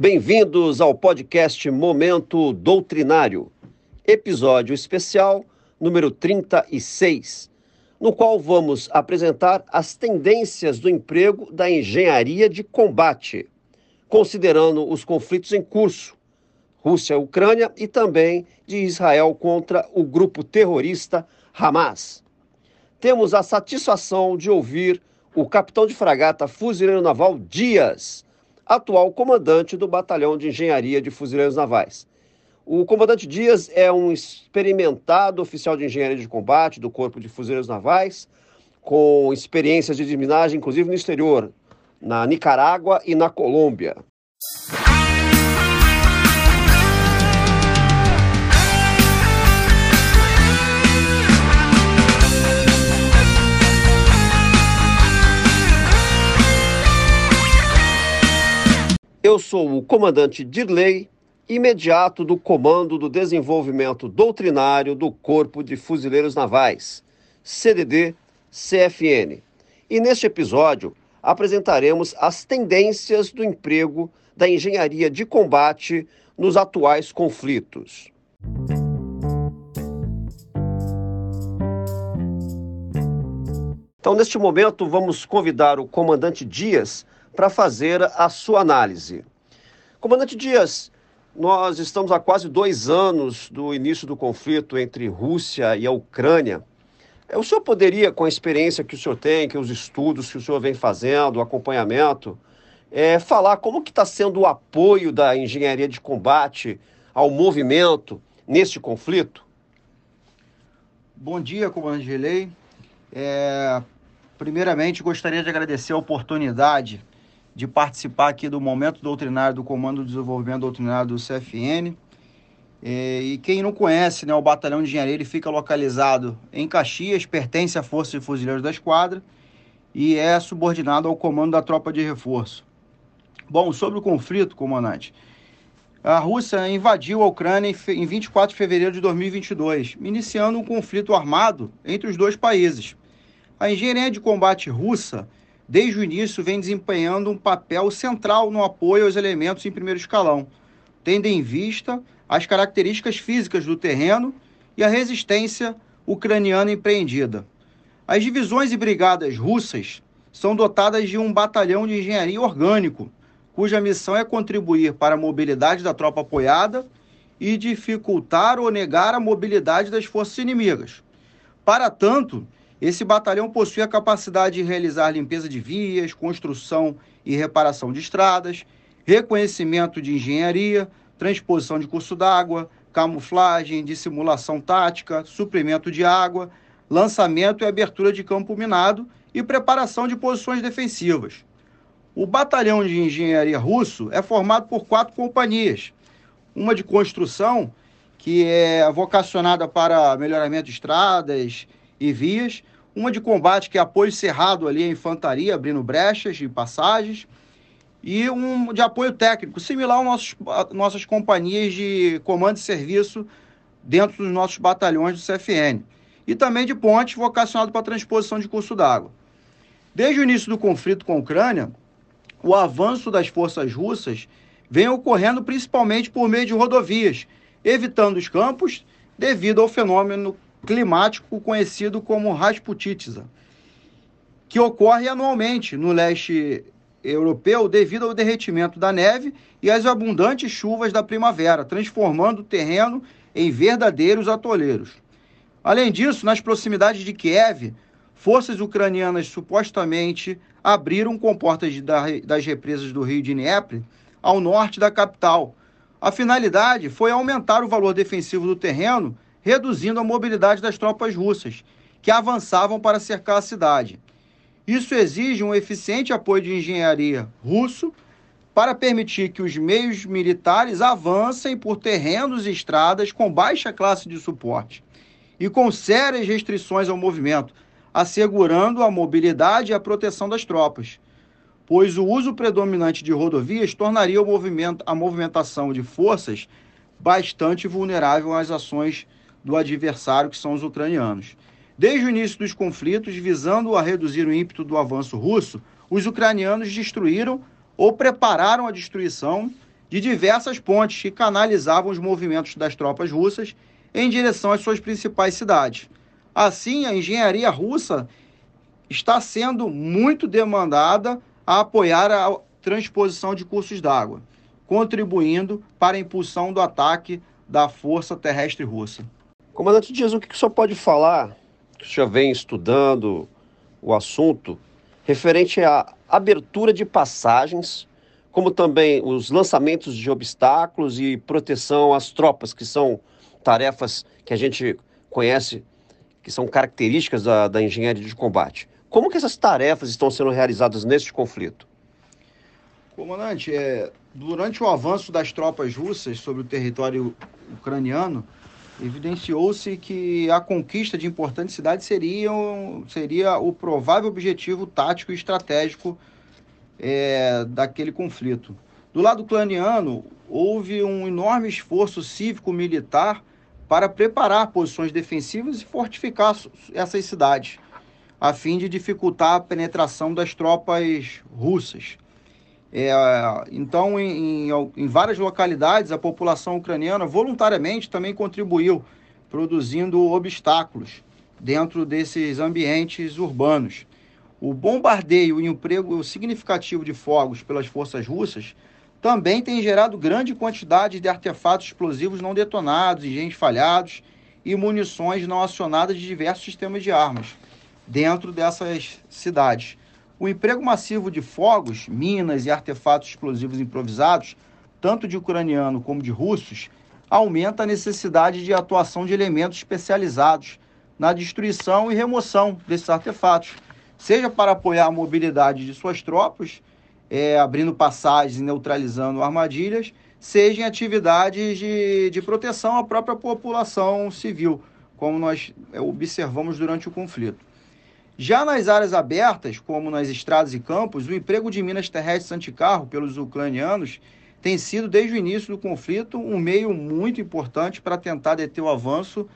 Bem-vindos ao podcast Momento Doutrinário, episódio especial número 36, no qual vamos apresentar as tendências do emprego da engenharia de combate, considerando os conflitos em curso, Rússia-Ucrânia e também de Israel contra o grupo terrorista Hamas. Temos a satisfação de ouvir o capitão de fragata fuzileiro naval Dias atual comandante do Batalhão de Engenharia de Fuzileiros Navais. O comandante Dias é um experimentado oficial de engenharia de combate do Corpo de Fuzileiros Navais, com experiências de desminagem, inclusive no exterior, na Nicarágua e na Colômbia. Eu sou o comandante Dirley, imediato do Comando do Desenvolvimento Doutrinário do Corpo de Fuzileiros Navais, CDD-CFN. E neste episódio apresentaremos as tendências do emprego da engenharia de combate nos atuais conflitos. Então, neste momento, vamos convidar o comandante Dias para fazer a sua análise. Comandante Dias, nós estamos há quase dois anos do início do conflito entre Rússia e a Ucrânia. É, o senhor poderia, com a experiência que o senhor tem, que os estudos que o senhor vem fazendo, o acompanhamento, é, falar como que está sendo o apoio da engenharia de combate ao movimento neste conflito? Bom dia, comandante de lei. É, primeiramente, gostaria de agradecer a oportunidade de participar aqui do momento doutrinário do Comando de Desenvolvimento Doutrinário do CFN. É, e quem não conhece, né, o Batalhão de Engenharia ele fica localizado em Caxias, pertence à Força de Fuzileiros da Esquadra e é subordinado ao comando da tropa de reforço. Bom, sobre o conflito, comandante, a Rússia invadiu a Ucrânia em 24 de fevereiro de 2022, iniciando um conflito armado entre os dois países. A engenharia de combate russa desde o início, vem desempenhando um papel central no apoio aos elementos em primeiro escalão, tendo em vista as características físicas do terreno e a resistência ucraniana empreendida. As divisões e brigadas russas são dotadas de um batalhão de engenharia orgânico, cuja missão é contribuir para a mobilidade da tropa apoiada e dificultar ou negar a mobilidade das forças inimigas. Para tanto, esse batalhão possui a capacidade de realizar limpeza de vias, construção e reparação de estradas, reconhecimento de engenharia, transposição de curso d'água, camuflagem, dissimulação tática, suprimento de água, lançamento e abertura de campo minado e preparação de posições defensivas. O batalhão de engenharia russo é formado por quatro companhias: uma de construção, que é vocacionada para melhoramento de estradas e vias, uma de combate, que é apoio cerrado ali à infantaria, abrindo brechas e passagens, e um de apoio técnico, similar às nossos, nossas companhias de comando e serviço dentro dos nossos batalhões do CFN. E também de ponte vocacionado para transposição de curso d'água. Desde o início do conflito com a Ucrânia, o avanço das forças russas vem ocorrendo principalmente por meio de rodovias, evitando os campos devido ao fenômeno climático conhecido como Rasputitsa, que ocorre anualmente no leste europeu devido ao derretimento da neve e às abundantes chuvas da primavera, transformando o terreno em verdadeiros atoleiros. Além disso, nas proximidades de Kiev, forças ucranianas supostamente abriram comportas das represas do rio Dnieper ao norte da capital. A finalidade foi aumentar o valor defensivo do terreno reduzindo a mobilidade das tropas russas, que avançavam para cercar a cidade. Isso exige um eficiente apoio de engenharia russo para permitir que os meios militares avancem por terrenos e estradas com baixa classe de suporte e com sérias restrições ao movimento, assegurando a mobilidade e a proteção das tropas, pois o uso predominante de rodovias tornaria movimento, a movimentação de forças bastante vulnerável às ações do adversário, que são os ucranianos. Desde o início dos conflitos, visando a reduzir o ímpeto do avanço russo, os ucranianos destruíram ou prepararam a destruição de diversas pontes que canalizavam os movimentos das tropas russas em direção às suas principais cidades. Assim, a engenharia russa está sendo muito demandada a apoiar a transposição de cursos d'água, contribuindo para a impulsão do ataque da Força Terrestre Russa. Comandante Dias, o que o senhor pode falar, que o senhor vem estudando o assunto, referente à abertura de passagens, como também os lançamentos de obstáculos e proteção às tropas, que são tarefas que a gente conhece, que são características da, da engenharia de combate. Como que essas tarefas estão sendo realizadas neste conflito? Comandante, é, durante o avanço das tropas russas sobre o território ucraniano, evidenciou-se que a conquista de importantes cidades seria, seria o provável objetivo tático e estratégico é, daquele conflito. Do lado ucraniano, houve um enorme esforço cívico-militar para preparar posições defensivas e fortificar essas cidades, a fim de dificultar a penetração das tropas russas. É, então, em, em, em, várias localidades, a população ucraniana voluntariamente também contribuiu, produzindo obstáculos dentro desses ambientes urbanos. O bombardeio e o emprego significativo de fogos pelas forças russas também tem gerado grande quantidade de artefatos explosivos não detonados, engenhos falhados e munições não acionadas de diversos sistemas de armas dentro dessas cidades. O emprego massivo de fogos, minas e artefatos explosivos improvisados, tanto de ucraniano como de russos, aumenta a necessidade de atuação de elementos especializados na destruição e remoção desses artefatos, seja para apoiar a mobilidade de suas tropas, é, abrindo passagens e neutralizando armadilhas, seja em atividades de, de proteção à própria população civil, como nós é, observamos durante o conflito. Já nas áreas abertas, como nas estradas e campos, o emprego de minas terrestres anticarro pelos ucranianos tem sido, desde o início do conflito, um meio muito importante para tentar deter o avanço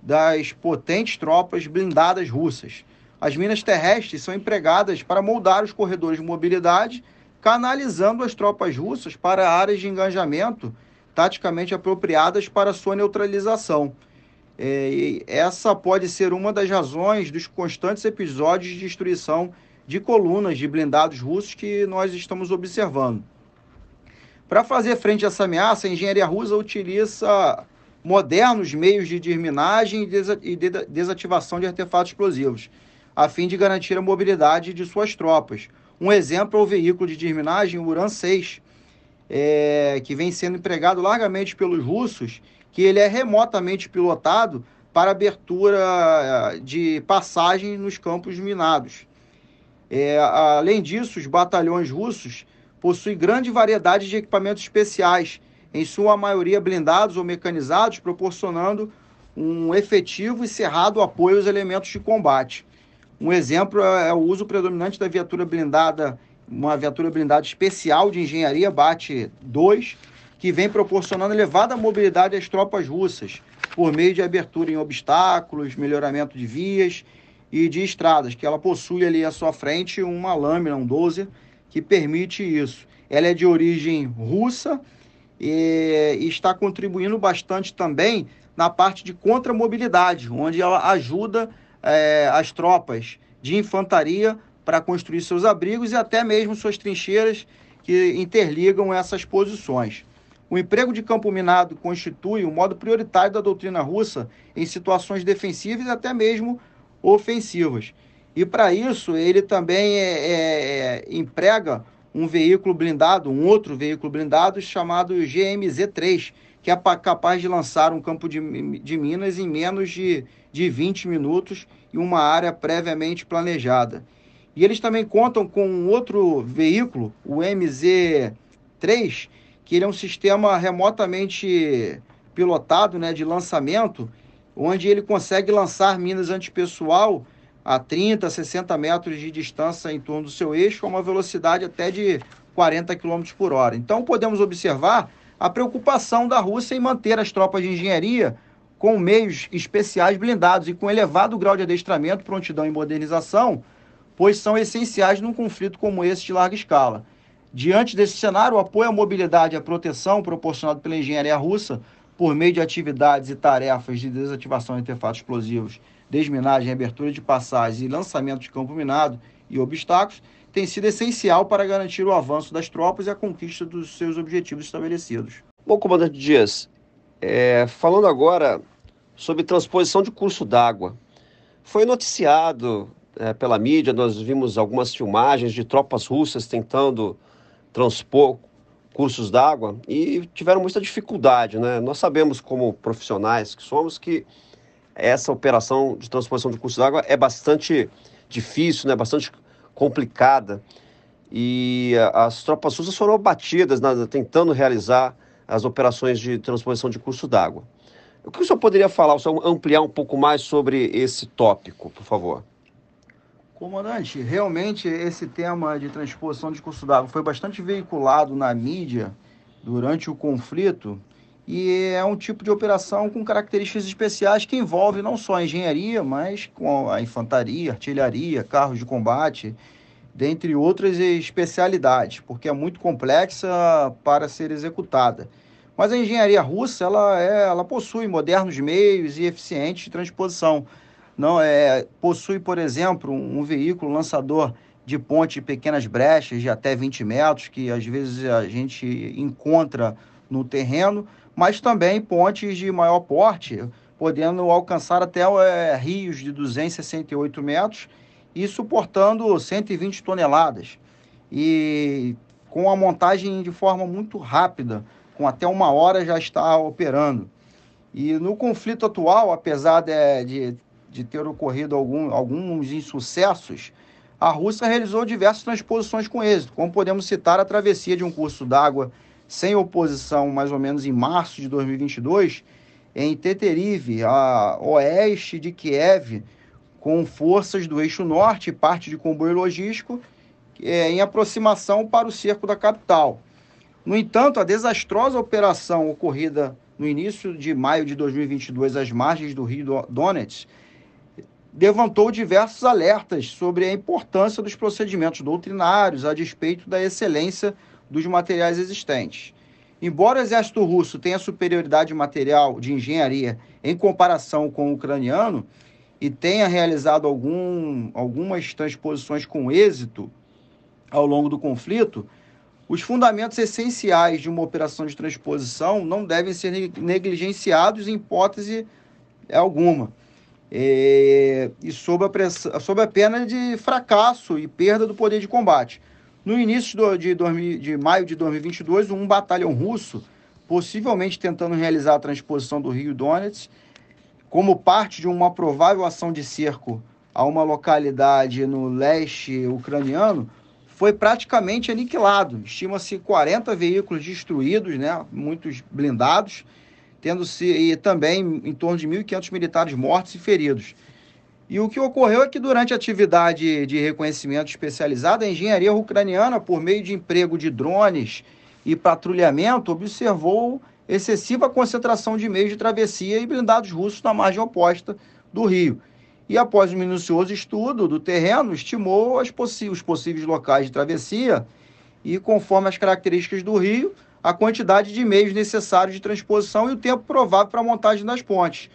das potentes tropas blindadas russas. As minas terrestres são empregadas para moldar os corredores de mobilidade, canalizando as tropas russas para áreas de engajamento taticamente apropriadas para sua neutralização. É, essa pode ser uma das razões dos constantes episódios de destruição de colunas de blindados russos que nós estamos observando. Para fazer frente a essa ameaça, a engenharia russa utiliza modernos meios de desminagem e desativação de artefatos explosivos, a fim de garantir a mobilidade de suas tropas. Um exemplo é o veículo de desminagem Uran-6, é, que vem sendo empregado largamente pelos russos que ele é remotamente pilotado para abertura eh, de passagem nos campos minados. É, além disso, os batalhões russos possuem grande variedade de equipamentos especiais, em sua maioria blindados ou mecanizados, proporcionando um efetivo e cerrado apoio aos elementos de combate. Um exemplo é, é o uso predominante da viatura blindada, uma viatura blindada especial de engenharia BAT 2, que vem proporcionando elevada mobilidade às tropas russas, por meio de abertura em obstáculos, melhoramento de vias e de estradas, que ela possui ali à sua frente uma lâmina, um 12, que permite isso. Ela é de origem russa e, está contribuindo bastante também na parte de contramobilidade, onde ela ajuda é, as tropas de infantaria para construir seus abrigos e até mesmo suas trincheiras que interligam essas posições. O emprego de campo minado constitui o modo prioritário da doutrina russa em situações defensivas e até mesmo ofensivas. E para isso, ele também é, é, é, emprega um veículo blindado, um outro veículo blindado chamado GMZ-3, que é capaz de lançar um campo de, de minas em menos de, de 20 minutos e uma área previamente planejada. E eles também contam com um outro veículo, o MZ-3, que ele é um sistema remotamente pilotado né, de lançamento, onde ele consegue lançar minas antipessoal a 30, 60 metros de distância em torno do seu eixo, a uma velocidade até de 40 km por hora. Então podemos observar a preocupação da Rússia em manter as tropas de engenharia com meios especiais blindados e com elevado grau de adestramento, prontidão e modernização, pois são essenciais num conflito como esse de larga escala. Diante desse cenário, o apoio à mobilidade e à proteção proporcionado pela engenharia russa por meio de atividades e tarefas de desativação de artefatos explosivos, desminagem, abertura de passagens e lançamento de campo minado e obstáculos, tem sido essencial para garantir o avanço das tropas e a conquista dos seus objetivos estabelecidos. Bom, comandante Dias, é, falando agora sobre transposição de curso d'água, foi noticiado é, pela mídia, nós vimos algumas filmagens de tropas russas tentando transpor cursos d'água e tiveram muita dificuldade, né? Nós sabemos como profissionais que somos que essa operação de transposição de cursos d'água é bastante difícil, né? Bastante complicada e as tropas russas foram abatidas né, tentando realizar as operações de transposição de curso d'água. O que o senhor poderia falar, o senhor ampliar um pouco mais sobre esse tópico, por favor? Comandante, realmente esse tema de transposição de curso d'água foi bastante veiculado na mídia durante o conflito e é um tipo de operação com características especiais que envolve não só a engenharia, mas com a infantaria, artilharia, carros de combate, dentre outras especialidades, porque é muito complexa para ser executada. Mas a engenharia russa ela, é, ela possui modernos meios e eficientes de transposição não é possui, por exemplo, um, um veículo lançador de ponte de pequenas brechas de até 20 metros, que às vezes a gente encontra no terreno, mas também pontes de maior porte, podendo alcançar até é, rios de 268 metros e suportando 120 toneladas. E com a montagem de forma muito rápida, com até uma hora já está operando. E no conflito atual, apesar de, de de ter ocorrido algum, alguns insucessos, a Rússia realizou diversas transposições com êxito, como podemos citar a travessia de um curso d'água sem oposição, mais ou menos em março de 2022, em Teterive, a oeste de Kiev, com forças do eixo norte e parte de comboio logístico é, em aproximação para o cerco da capital. No entanto, a desastrosa operação ocorrida no início de maio de 2022 às margens do rio Donetsk levantou diversos alertas sobre a importância dos procedimentos doutrinários a despeito da excelência dos materiais existentes. Embora o exército russo tenha superioridade material de engenharia em comparação com o ucraniano e tenha realizado algum, algumas transposições com êxito ao longo do conflito, os fundamentos essenciais de uma operação de transposição não devem ser negligenciados em hipótese alguma é, e sob a, pressa, sob a pena de fracasso e perda do poder de combate. No início do, de, de maio de 2022, um batalhão russo, possivelmente tentando realizar a transposição do Rio Donetsk, como parte de uma provável ação de cerco a uma localidade no leste ucraniano, foi praticamente aniquilado. Estima-se 40 veículos destruídos, né, muitos blindados, tendo-se também em torno de 1.500 militares mortos e feridos. E o que ocorreu é que durante a atividade de reconhecimento especializado, a engenharia ucraniana, por meio de emprego de drones e patrulhamento, observou excessiva concentração de meios de travessia e blindados russos na margem oposta do rio. E após um minucioso estudo do terreno, estimou os possíveis locais de travessia e, conforme as características do rio, a quantidade de meios necessários de transposição e o tempo provável para a montagem das pontes,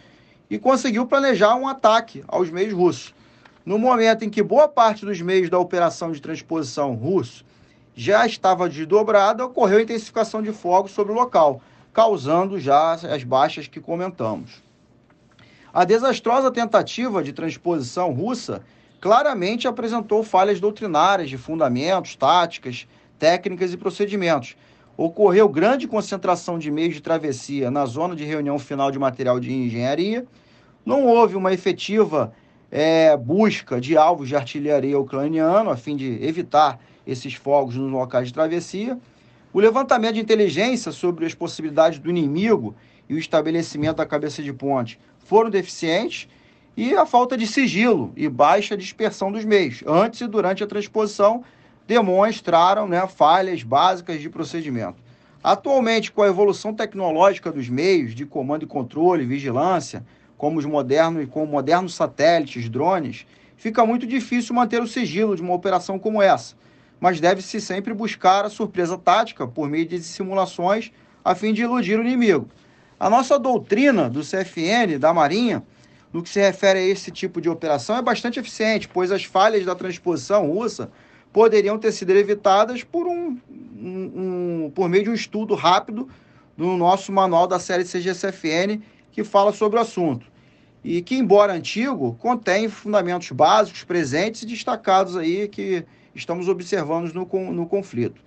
e conseguiu planejar um ataque aos meios russos. No momento em que boa parte dos meios da operação de transposição russo já estava desdobrada, ocorreu intensificação de fogo sobre o local, causando já as baixas que comentamos. A desastrosa tentativa de transposição russa claramente apresentou falhas doutrinárias de fundamentos, táticas, técnicas e procedimentos, ocorreu grande concentração de meios de travessia na zona de reunião final de material de engenharia, não houve uma efetiva é, busca de alvos de artilharia ucraniano a fim de evitar esses fogos nos locais de travessia. O levantamento de inteligência sobre as possibilidades do inimigo e o estabelecimento da cabeça de ponte foram deficientes e a falta de sigilo e baixa dispersão dos meios antes e durante a transposição demonstraram né, falhas básicas de procedimento. Atualmente, com a evolução tecnológica dos meios de comando e controle vigilância, como os modernos e com modernos satélites, drones, fica muito difícil manter o sigilo de uma operação como essa. mas deve-se sempre buscar a surpresa tática por meio de simulações a fim de iludir o inimigo. A nossa doutrina do CFN, da Marinha, no que se refere a esse tipo de operação, é bastante eficiente, pois as falhas da transposição russa poderiam ter sido evitadas por, um, um, um por meio de um estudo rápido do nosso manual da série CGCFN, que fala sobre o assunto. E que, embora antigo, contém fundamentos básicos presentes e destacados aí que estamos observando no, no conflito.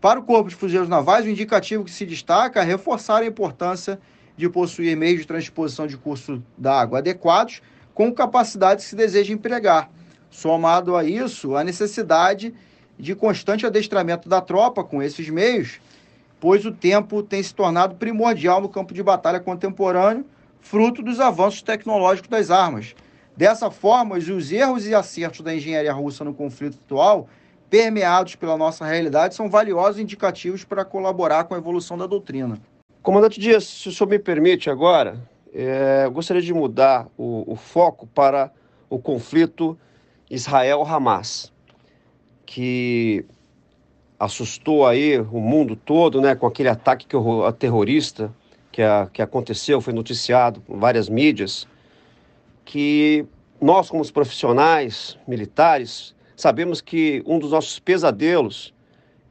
Para o Corpo de Fuzileiros Navais, o indicativo que se destaca é reforçar a importância de possuir meios de transposição de curso d'água adequados com capacidade que se deseja empregar. Somado a isso, a necessidade de constante adestramento da tropa com esses meios, pois o tempo tem se tornado primordial no campo de batalha contemporâneo, fruto dos avanços tecnológicos das armas. Dessa forma, os erros e acertos da engenharia russa no conflito atual, permeados pela nossa realidade, são valiosos indicativos para colaborar com a evolução da doutrina. Comandante Dias, se o senhor me permite agora, é, gostaria de mudar o, o foco para o conflito Israel-Hamas, que assustou aí o mundo todo, né, com aquele ataque que, terrorista que, a, que aconteceu, foi noticiado em várias mídias, que nós, como os profissionais militares, sabemos que um dos nossos pesadelos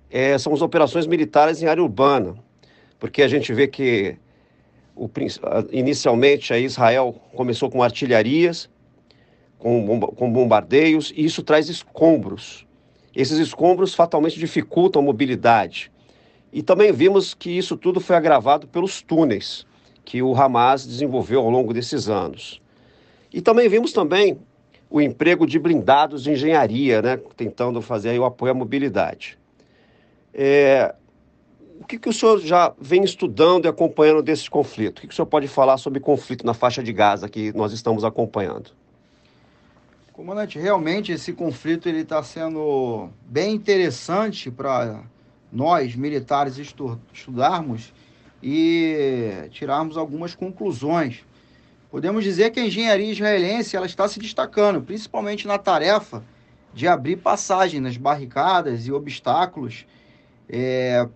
é, são as operações militares em área urbana porque a gente vê que o, inicialmente a Israel começou com artilharias, com, com bombardeios, e isso traz escombros. Esses escombros fatalmente dificultam a mobilidade. E também vimos que isso tudo foi agravado pelos túneis que o Hamas desenvolveu ao longo desses anos. E também vimos também o emprego de blindados de engenharia, né, tentando fazer o apoio à mobilidade. É, o que, que o senhor já vem estudando e acompanhando desse conflito? O que, que o senhor pode falar sobre conflito na faixa de Gaza que nós estamos acompanhando? Comandante, realmente esse conflito ele está sendo bem interessante para nós militares estu estudarmos e tirarmos algumas conclusões. Podemos dizer que a engenharia israelense ela está se destacando, principalmente na tarefa de abrir passagem nas barricadas e obstáculos é,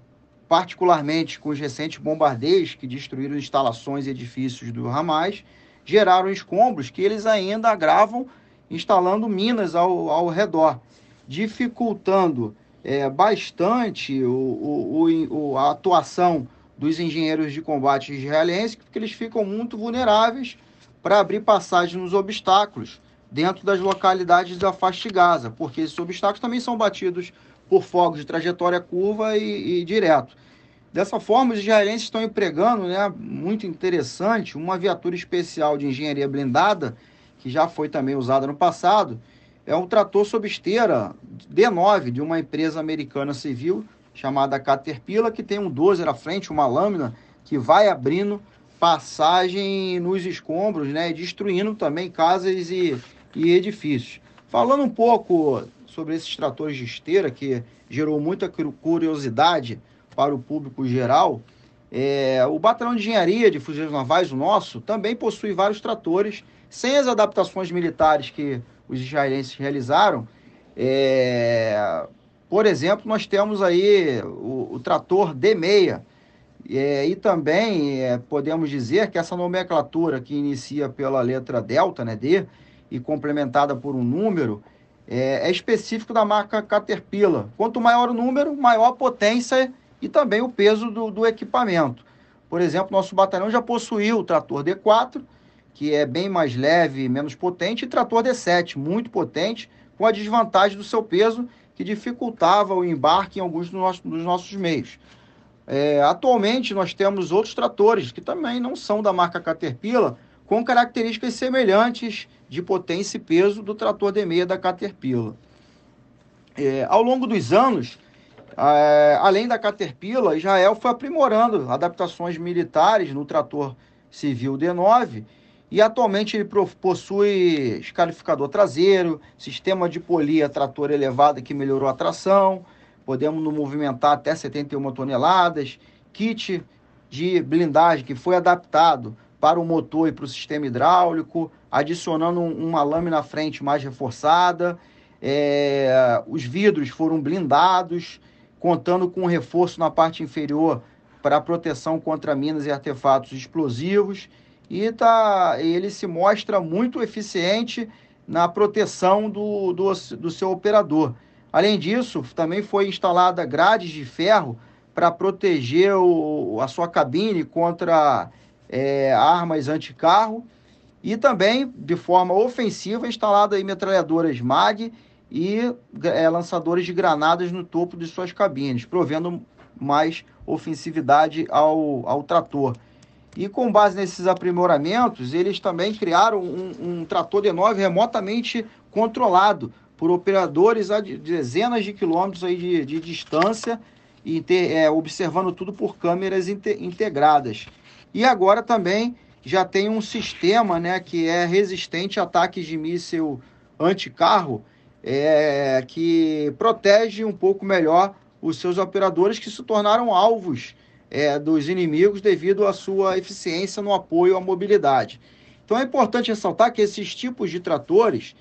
particularmente com os recentes bombardeios que destruíram instalações e edifícios do Hamas, geraram escombros que eles ainda agravam instalando minas ao, ao redor, dificultando é, bastante o, o, o, a atuação dos engenheiros de combate israelenses, porque eles ficam muito vulneráveis para abrir passagem nos obstáculos dentro das localidades da faixa de Gaza, porque esses obstáculos também são batidos por fogos de trajetória curva e, e direto. Dessa forma, os israelenses estão empregando, né, muito interessante, uma viatura especial de engenharia blindada, que já foi também usada no passado, é um trator sob esteira D9 de uma empresa americana civil chamada Caterpillar, que tem um 12 à frente, uma lâmina que vai abrindo passagem nos escombros, né, destruindo também casas e, e edifícios. Falando um pouco sobre esses tratores de esteira, que gerou muita curiosidade para o público geral, é, o Batalhão de Engenharia de Fuzileiros Navais, o nosso, também possui vários tratores, sem as adaptações militares que os israelenses realizaram. É, por exemplo, nós temos aí o, o trator D6, é, e também é, podemos dizer que essa nomenclatura que inicia pela letra delta, né, D, e complementada por um número, é, é específico da marca Caterpillar. Quanto maior o número, maior a potência e também o peso do, do equipamento. Por exemplo, nosso batalhão já possuiu o trator D4, que é bem mais leve menos potente, e trator D7, muito potente, com a desvantagem do seu peso, que dificultava o embarque em alguns dos nossos, dos nossos meios. É, atualmente, nós temos outros tratores, que também não são da marca Caterpillar, com características semelhantes de potência e peso do trator D6 da Caterpillar. É, ao longo dos anos, é, além da Caterpillar, Israel foi aprimorando adaptações militares no trator civil D9 e atualmente ele possui escalificador traseiro, sistema de polia trator elevado que melhorou a tração, podemos movimentar até 71 toneladas, kit de blindagem que foi adaptado para o motor e para o sistema hidráulico, adicionando uma lâmina frente mais reforçada. É, os vidros foram blindados, contando com reforço na parte inferior para proteção contra minas e artefatos explosivos. E tá, ele se mostra muito eficiente na proteção do, do, do seu operador. Além disso, também foi instalada grades de ferro para proteger o, a sua cabine contra é, armas anticarro e também, de forma ofensiva, instalada metralhadoras MAG e é, lançadores de granadas no topo de suas cabines, provendo mais ofensividade ao, ao trator. E com base nesses aprimoramentos, eles também criaram um, um trator D9 remotamente controlado por operadores a dezenas de quilômetros aí de, de distância e ter, é, observando tudo por câmeras inte, integradas. E agora também já tem um sistema né, que é resistente a ataques de míssil anticarro, é, que protege um pouco melhor os seus operadores que se tornaram alvos é, dos inimigos devido à sua eficiência no apoio à mobilidade. Então é importante ressaltar que esses tipos de tratores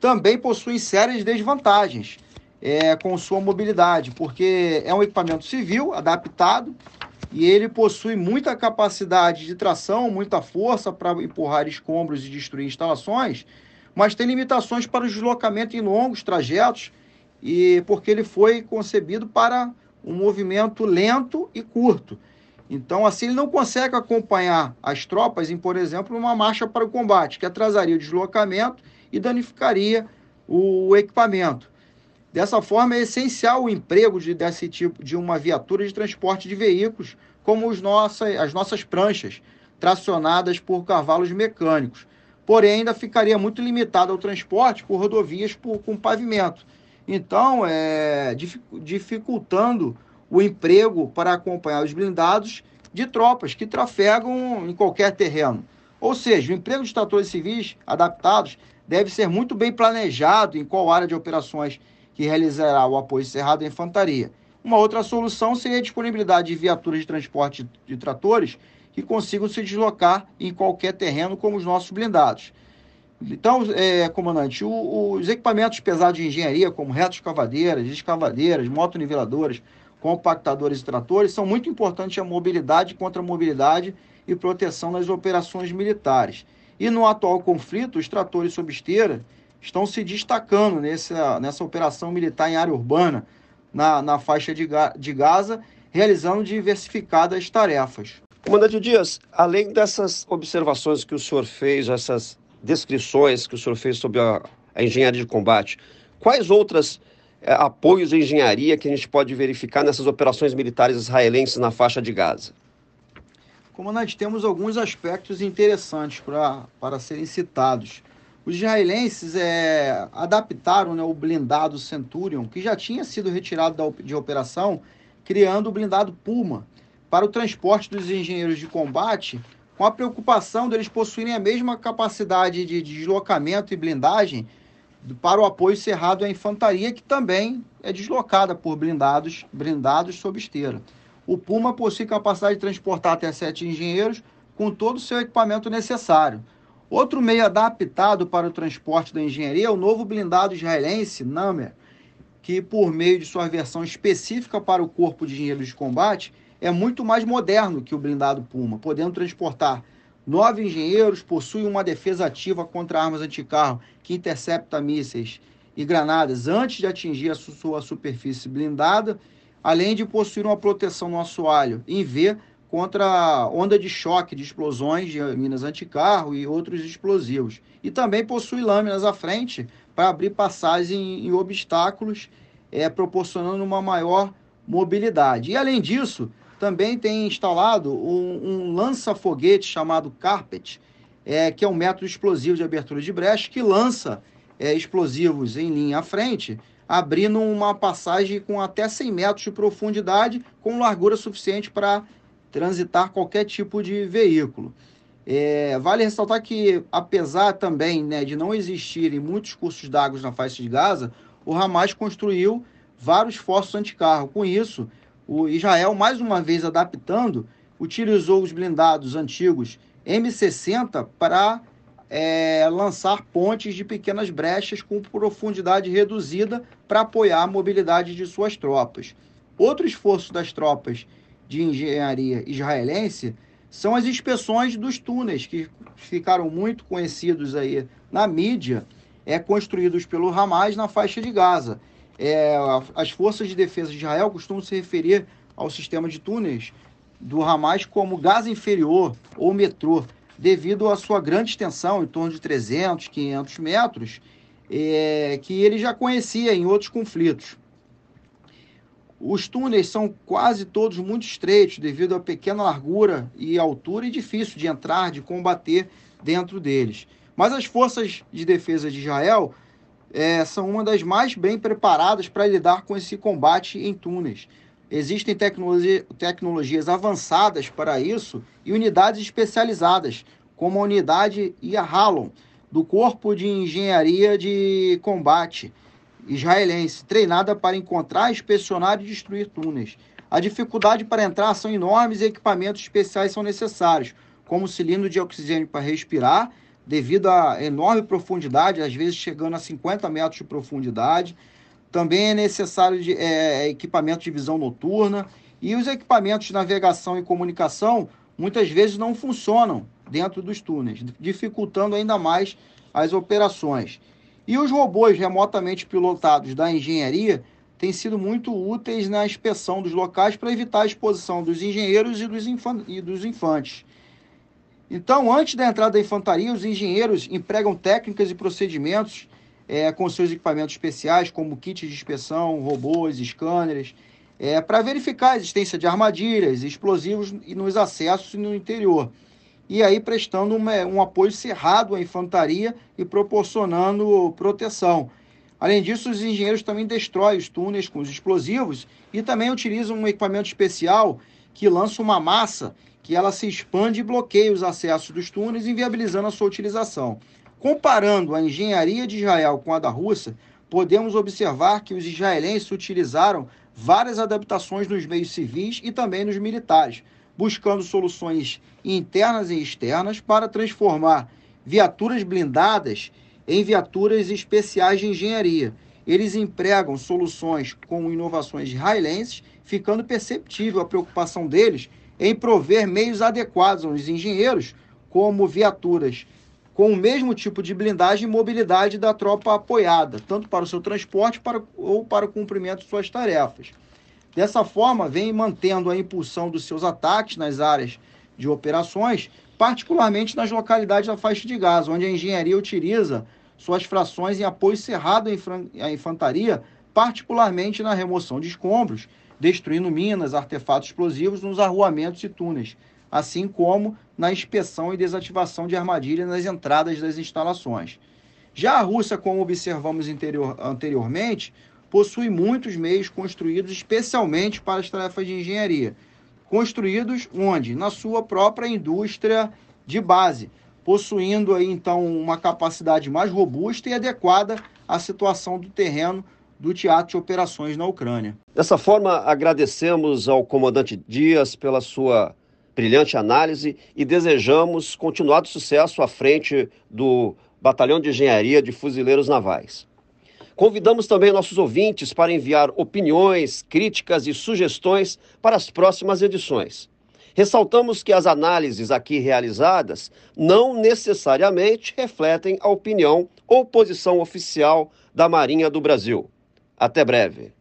também possuem sérias desvantagens é, com sua mobilidade, porque é um equipamento civil adaptado e ele possui muita capacidade de tração, muita força para empurrar escombros e destruir instalações, mas tem limitações para o deslocamento em longos trajetos, e porque ele foi concebido para um movimento lento e curto. Então, assim, ele não consegue acompanhar as tropas em, por exemplo, uma marcha para o combate, que atrasaria o deslocamento e danificaria o equipamento. Dessa forma, é essencial o emprego de, desse tipo de uma viatura de transporte de veículos, como os nossa, as nossas pranchas, tracionadas por cavalos mecânicos, porém ainda ficaria muito limitado ao transporte por rodovias por, com pavimento. Então, é, dificultando o emprego para acompanhar os blindados de tropas que trafegam em qualquer terreno. Ou seja, o emprego de tratores civis adaptados deve ser muito bem planejado em qual área de operações que realizará o apoio cerrado à infantaria. Uma outra solução seria a disponibilidade de viaturas de transporte de tratores que consigam se deslocar em qualquer terreno, como os nossos blindados. Então, é, comandante, o, os equipamentos pesados de engenharia, como retos escavadeiras, escavadeiras, motoniveladoras, compactadores e tratores, são muito importantes à mobilidade contra a mobilidade e proteção nas operações militares. E no atual conflito, os tratores sob esteira estão se destacando nessa, nessa operação militar em área urbana, na, na faixa de, de Gaza, realizando diversificadas tarefas. Comandante Dias, além dessas observações que o senhor fez, essas descrições que o senhor fez sobre a, a engenharia de combate, quais outras é, apoios de engenharia que a gente pode verificar nessas operações militares israelenses na faixa de Gaza? Comandante, temos alguns aspectos interessantes pra, para serem citados. Os israelenses é, adaptaram né, o blindado Centurion, que já tinha sido retirado da, de operação, criando o blindado Puma para o transporte dos engenheiros de combate, com a preocupação deles possuírem a mesma capacidade de deslocamento e blindagem para o apoio cerrado à infantaria, que também é deslocada por blindados, blindados sob esteira. O Puma possui capacidade de transportar até sete engenheiros com todo o seu equipamento necessário. Outro meio adaptado para o transporte da engenharia é o novo blindado israelense, Namer, que, por meio de sua versão específica para o corpo de engenheiros de combate, é muito mais moderno que o blindado Puma, podendo transportar nove engenheiros, possui uma defesa ativa contra armas anticarro que intercepta mísseis e granadas antes de atingir a sua superfície blindada, além de possuir uma proteção no assoalho em V contra onda de choque de explosões de minas anticarro e outros explosivos. E também possui lâminas à frente para abrir passagens em, em obstáculos, é, proporcionando uma maior mobilidade. E além disso, também tem instalado um, um lança-foguete chamado Carpet, é, que é um método explosivo de abertura de brecha que lança é, explosivos em linha à frente, abrindo uma passagem com até 100 metros de profundidade, com largura suficiente para transitar qualquer tipo de veículo. É, vale ressaltar que, apesar também né, de não existirem muitos cursos d'água na faixa de Gaza, o Hamas construiu vários forços anticarro. Com isso, o Israel, mais uma vez adaptando, utilizou os blindados antigos M60 para é, lançar pontes de pequenas brechas com profundidade reduzida para apoiar a mobilidade de suas tropas. Outro esforço das tropas de engenharia israelense são as inspeções dos túneis, que ficaram muito conhecidos aí na mídia, é, construídos pelo Hamas na faixa de Gaza. É, as forças de defesa de Israel costumam se referir ao sistema de túneis do Hamas como Gaza inferior ou metrô, devido à sua grande extensão, em torno de 300, 500 metros, é, que ele já conhecia em outros conflitos. Os túneis são quase todos muito estreitos, devido à pequena largura e altura, e difícil de entrar, de combater dentro deles. Mas as forças de defesa de Israel é, são uma das mais bem preparadas para lidar com esse combate em túneis. Existem tecnologia, tecnologias avançadas para isso e unidades especializadas, como a unidade Yahalon, do Corpo de Engenharia de Combate israelense, treinada para encontrar, inspecionar e destruir túneis. A dificuldade para entrar são enormes e equipamentos especiais são necessários, como cilindro de oxigênio para respirar, devido à enorme profundidade, às vezes chegando a 50 metros de profundidade, também é necessário de, é, equipamento de visão noturna e os equipamentos de navegação e comunicação muitas vezes não funcionam dentro dos túneis, dificultando ainda mais as operações. E os robôs remotamente pilotados da engenharia têm sido muito úteis na inspeção dos locais para evitar a exposição dos engenheiros e dos infantes. Então, antes da entrada da infantaria, os engenheiros empregam técnicas e procedimentos é, com seus equipamentos especiais, como kits de inspeção, robôs, scanners, é, para verificar a existência de armadilhas, explosivos nos acessos e no interior. E aí prestando uma, um apoio cerrado à infantaria e proporcionando proteção. Além disso, os engenheiros também destroem os túneis com os explosivos e também utilizam um equipamento especial que lança uma massa que ela se expande e bloqueia os acessos dos túneis, inviabilizando a sua utilização. Comparando a engenharia de Israel com a da Rússia, podemos observar que os israelenses utilizaram várias adaptações nos meios civis e também nos militares, buscando soluções internas e externas para transformar viaturas blindadas em viaturas especiais de engenharia. Eles empregam soluções com inovações israelenses, ficando perceptível a preocupação deles em prover meios adequados aos engenheiros, como viaturas com o mesmo tipo de blindagem e mobilidade da tropa apoiada, tanto para o seu transporte para, ou para o cumprimento de suas tarefas. Dessa forma, vem mantendo a impulsão dos seus ataques nas áreas de operações, particularmente nas localidades da faixa de Gaza, onde a engenharia utiliza suas frações em apoio cerrado à infantaria, particularmente na remoção de escombros, destruindo minas, artefatos explosivos nos arruamentos e túneis, assim como na inspeção e desativação de armadilhas nas entradas das instalações. Já a Rússia, como observamos interior, anteriormente, possui muitos meios construídos especialmente para as tarefas de engenharia. Construídos onde? Na sua própria indústria de base, possuindo aí então uma capacidade mais robusta e adequada à situação do terreno do Teatro de Operações na Ucrânia. Dessa forma, agradecemos ao comandante Dias pela sua brilhante análise e desejamos continuado sucesso à frente do Batalhão de Engenharia de Fuzileiros Navais. Convidamos também nossos ouvintes para enviar opiniões, críticas e sugestões para as próximas edições. Ressaltamos que as análises aqui realizadas não necessariamente refletem a opinião ou posição oficial da Marinha do Brasil. Até breve.